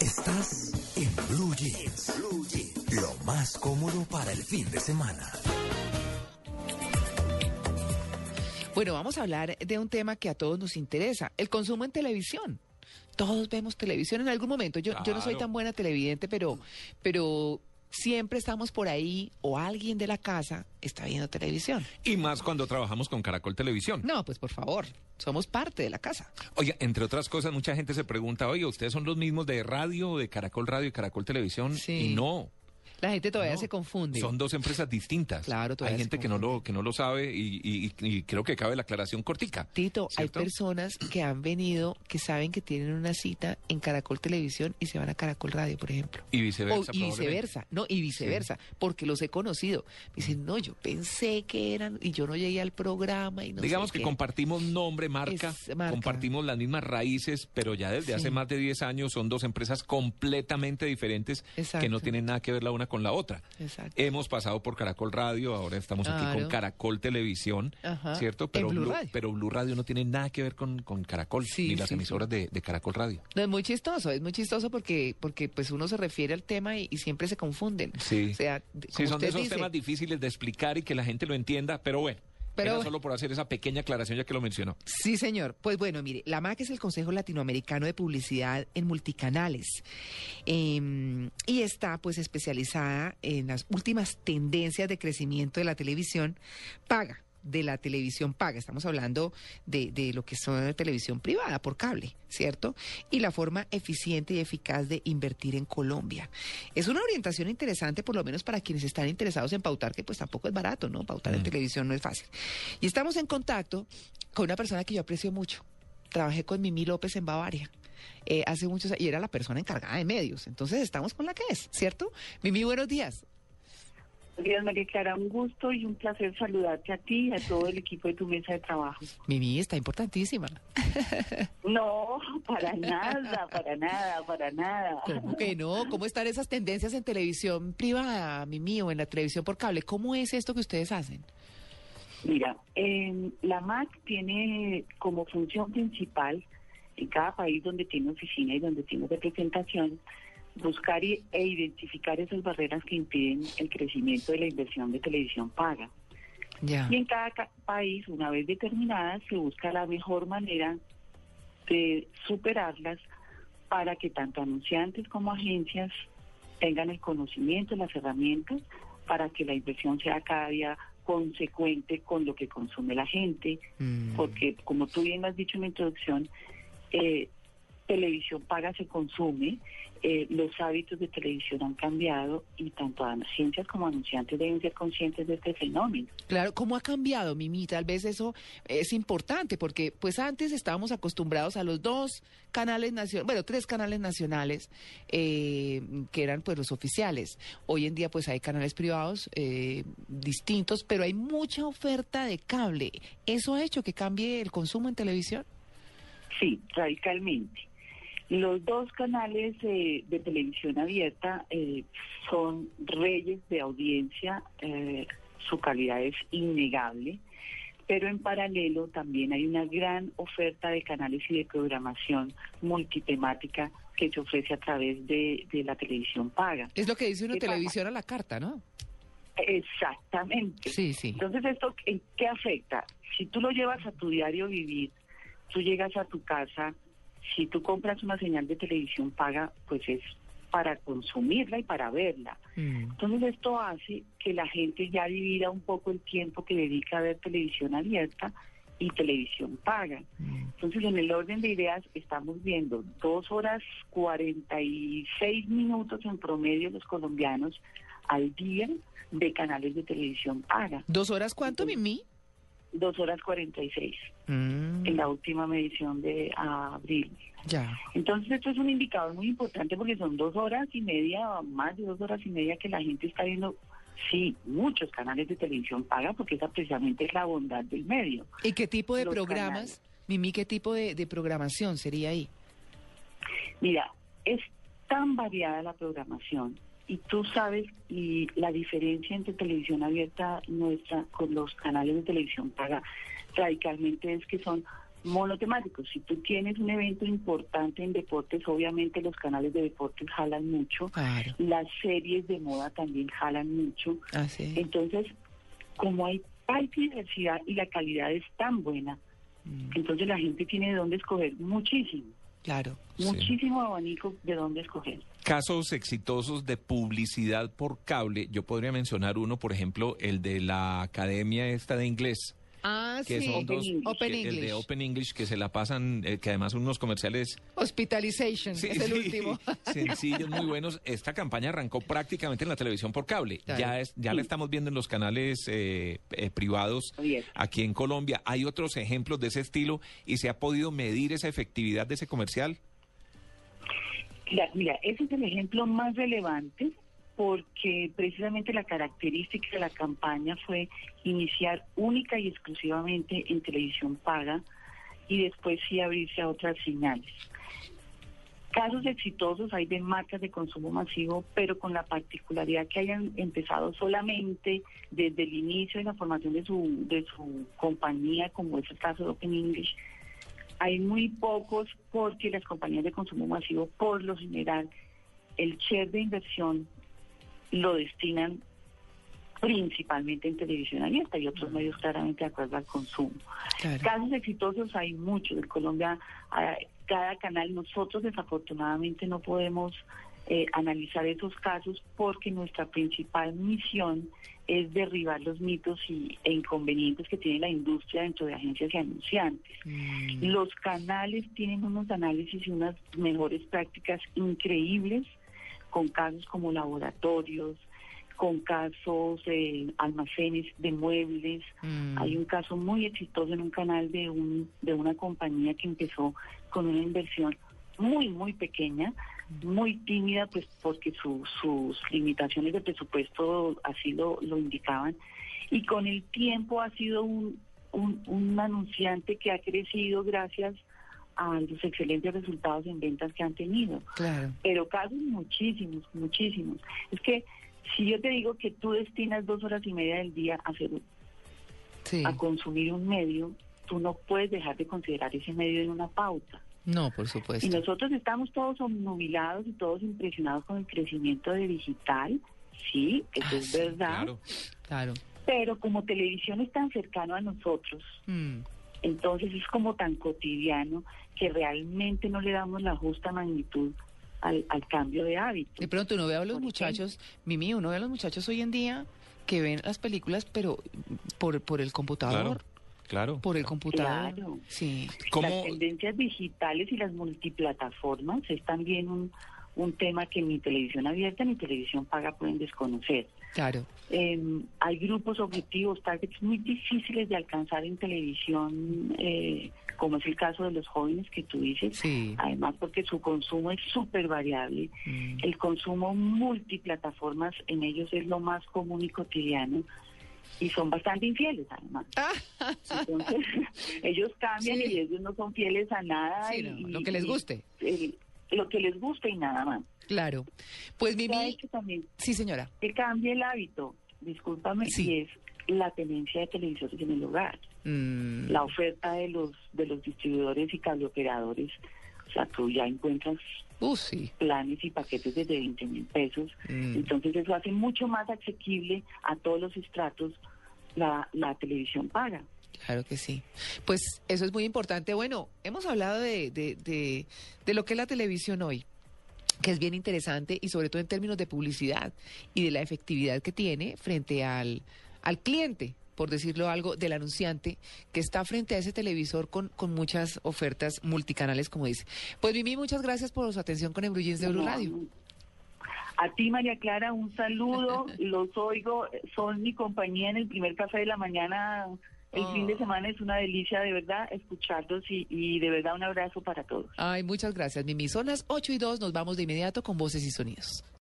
Estás en Blue Jeans. Blue Jeans. Lo más cómodo para el fin de semana. Bueno, vamos a hablar de un tema que a todos nos interesa, el consumo en televisión. Todos vemos televisión en algún momento. Yo, yo no soy tan buena televidente, pero, pero siempre estamos por ahí o alguien de la casa está viendo televisión. Y más cuando trabajamos con Caracol Televisión. No, pues por favor, somos parte de la casa. Oye, entre otras cosas, mucha gente se pregunta, oye, ¿ustedes son los mismos de radio, de Caracol Radio y Caracol Televisión? Sí. Y no. La gente todavía no. se confunde. Son dos empresas distintas. Claro, todavía Hay gente que no, lo, que no lo sabe y, y- y creo que cabe la aclaración cortica. Tito, hay personas que han venido, que saben que tienen una cita en Caracol Televisión y se van a Caracol Radio, por ejemplo. Y viceversa. O- y viceversa, no, y viceversa, porque los he conocido. Me dicen, no, yo pensé que eran, y yo no llegué al programa y no Digamos sé que qué". compartimos nombre, marca, compartimos las mismas raíces, pero ya desde Sí. hace más de 10 años son dos empresas completamente diferentes que no tienen nada que ver la una con la otra. Exacto. Hemos pasado por Caracol Radio, ahora estamos aquí con Caracol Televisión, Ajá. ¿cierto? Pero Blue Radio. pero Blue Radio no tiene nada que ver con, con Caracol, Sí, ni las sí, emisoras de, de Caracol Radio. No, es muy chistoso, es muy chistoso porque, porque pues uno se refiere al tema y, y siempre se confunden. Sí. O sea, como son de esos dice, temas difíciles de explicar y que la gente lo entienda, pero bueno. Pero- era solo por hacer esa pequeña aclaración ya que lo mencionó. Sí, señor. Pues bueno, mire, la MAC es el Consejo Latinoamericano de Publicidad en Multicanales eh, y está pues especializada en las últimas tendencias de crecimiento de la televisión paga de la televisión paga. Estamos hablando de, de lo que son la televisión privada por cable, ¿cierto? Y la forma eficiente y eficaz de invertir en Colombia. Es una orientación interesante, por lo menos para quienes están interesados en pautar, que pues tampoco es barato, ¿no? Pautar en Mm. televisión no es fácil. Y estamos en contacto con una persona que yo aprecio mucho. Trabajé con Mimi López en Bavaria. eh, hace muchos y era la persona encargada de medios. Entonces estamos con la que es, ¿cierto? Mimi, buenos días. Días, María Clara. Un gusto y un placer saludarte a ti y a todo el equipo de tu mesa de trabajo. Mimi está importantísima. No, para nada, para nada, para nada. ¿Cómo que no? ¿Cómo están esas tendencias en televisión privada, Mimi, o en la televisión por cable? ¿Cómo es esto que ustedes hacen? Mira, eh, la MAC tiene como función principal en cada país donde tiene oficina y donde tiene representación buscar y- e identificar esas barreras que impiden el crecimiento de la inversión de televisión paga. Y en cada ca- país, una vez determinadas, se busca la mejor manera de superarlas para que tanto anunciantes como agencias tengan el conocimiento, las herramientas para que la inversión sea cada día consecuente con lo que consume la gente, Mm. porque como tú bien has dicho en la introducción, eh, televisión paga se consume, eh, los hábitos de televisión han cambiado y tanto agencias como anunciantes deben ser conscientes de este fenómeno. Claro, ¿cómo ha cambiado, Mimi? Tal vez eso es importante, porque pues antes estábamos acostumbrados a los dos canales nacionales, bueno, tres canales nacionales, eh, que eran pues los oficiales. Hoy en día pues hay canales privados eh, distintos, pero hay mucha oferta de cable. ¿Eso ha hecho que cambie el consumo en televisión? Sí, radicalmente. Los dos canales eh, de televisión abierta eh, son reyes de audiencia, eh, su calidad es innegable, pero en paralelo también hay una gran oferta de canales y de programación multitemática que se ofrece a través de, de la televisión paga. Es lo que dice una televisión a la carta, ¿no? Exactamente. Sí, sí. Entonces, ¿esto en qué afecta? Si tú lo llevas a tu diario vivir, tú llegas a tu casa, si tú compras una señal de televisión paga, pues es para consumirla y para verla. Mm. Entonces, esto hace que la gente ya divida un poco el tiempo que dedica a ver televisión abierta y televisión paga. Mm. Entonces, en el orden de ideas, estamos viendo dos horas 46 minutos en promedio los colombianos al día de canales de televisión paga. ¿Dos horas cuánto, Mimi? Dos horas 46 Mm, en la última medición de abril. Ya. Entonces, esto es un indicador muy importante porque son dos horas y media, más de dos horas y media que la gente está viendo, sí, muchos canales de televisión paga porque esa precisamente es la bondad del medio. ¿Y qué tipo de Los programas, canales. Mimi, qué tipo de, de programación sería ahí? Mira, es tan variada la programación y tú sabes y la diferencia entre televisión abierta nuestra con los canales de televisión paga radicalmente es que son monotemáticos. Si tú tienes un evento importante en deportes, obviamente los canales de deportes jalan mucho, Claro. las series de moda también jalan mucho. Ah, sí. Entonces, como hay hay diversidad y la calidad es tan buena, Mm, entonces la gente tiene de dónde escoger muchísimo, claro. Sí. muchísimo abanico de dónde escoger. Casos exitosos de publicidad por cable, yo podría mencionar uno, por ejemplo, el de la academia esta de inglés, Ah, que sí. son dos, Open que- el English. de Open English, que se la pasan, eh, que además son unos comerciales Hospitalization, Sí, es el sí, último. Sencillos, muy buenos. Esta campaña arrancó prácticamente en la televisión por cable. Claro. Ya es, ya la estamos viendo en los canales eh, eh, privados Abierto. aquí en Colombia. Hay otros ejemplos de ese estilo y se ha podido medir esa efectividad de ese comercial. Mira, mira, ese es el ejemplo más relevante porque precisamente la característica de la campaña fue iniciar única y exclusivamente en televisión paga y después sí abrirse a otras señales. Casos exitosos hay de marcas de consumo masivo, pero con la particularidad que hayan empezado solamente desde el inicio de la formación de su, de su compañía, como es el caso de Open English, hay muy pocos porque las compañías de consumo masivo, por lo general, el share de inversión lo destinan principalmente en televisión abierta y otros medios claramente de acuerdo al consumo. Claro. Casos exitosos hay muchos. En Colombia, ah, cada canal, nosotros desafortunadamente no podemos eh, analizar esos casos porque nuestra principal misión es derribar los mitos y, e inconvenientes que tiene la industria dentro de agencias y anunciantes. Mm, Los canales tienen unos análisis y unas mejores prácticas increíbles con casos como laboratorios, con casos de almacenes de muebles. mm. Hay un caso muy exitoso en un canal de un de una compañía que empezó con una inversión muy muy pequeña, muy tímida, pues porque su- sus limitaciones de presupuesto así lo, lo indicaban. Y con el tiempo ha sido un, un, un anunciante que ha crecido gracias a los excelentes resultados en ventas que han tenido Claro. pero casos muchísimos, muchísimos. Es que si yo te digo que tú destinas dos horas y media del día a, hacer, Sí. a consumir un medio, tú no puedes dejar de considerar ese medio en una pauta. No, por Y supuesto. nosotros estamos todos obnubilados y todos impresionados con el crecimiento de digital, sí, eso Ah, es sí, verdad, Claro. Claro. pero como televisión es tan cercano a nosotros, Mm, entonces es como tan cotidiano que realmente no le damos la justa magnitud al, al cambio de hábito. De pronto uno ve a los muchachos, Mimi, uno ve a los muchachos hoy en día que ven las películas, pero por, por el computador. Claro. Claro. Por el computador. Claro. Sí. ¿Cómo? Las tendencias digitales y las multiplataformas es también un, un tema que ni televisión abierta ni televisión paga pueden desconocer. Claro. Eh, hay grupos objetivos, targets muy difíciles de alcanzar en televisión, eh, como es el caso de los jóvenes que tú dices, Sí. además porque su consumo es súper variable. Mm. El consumo multiplataformas en ellos es lo más común y cotidiano y son bastante infieles además. Entonces, ellos cambian Sí. y ellos no son fieles a nada. Sí, y- no, lo que les y- guste. el- lo que les guste y nada más. Claro. Pues Se ha Mimi, hecho también sí señora. que cambie el hábito, discúlpame, Sí. y es la tenencia de televisores en el hogar. Mm, La oferta de los de los distribuidores y cableoperadores, o sea, tú ya encuentras uh, sí. planes y paquetes desde 20 mil pesos. Mm. Entonces eso hace mucho más asequible a todos los estratos la, la televisión paga. Claro que sí. Pues eso es muy importante. Bueno, hemos hablado de, de, de, de lo que es la televisión hoy, que es bien interesante y sobre todo en términos de publicidad y de la efectividad que tiene frente al, al cliente, por decirlo algo, del anunciante que está frente a ese televisor con, con muchas ofertas multicanales, como dice. Pues Mimi, muchas gracias por su atención con Embrujins de Blue Radio. A ti, María Clara, un saludo. Los oigo. Son mi compañía en el primer café de la mañana. El Oh. fin de semana es una delicia, de verdad, escucharlos y, y de verdad un abrazo para todos. Ay, muchas gracias, Mimi. Son las 8 y 2, nos vamos de inmediato con voces y sonidos.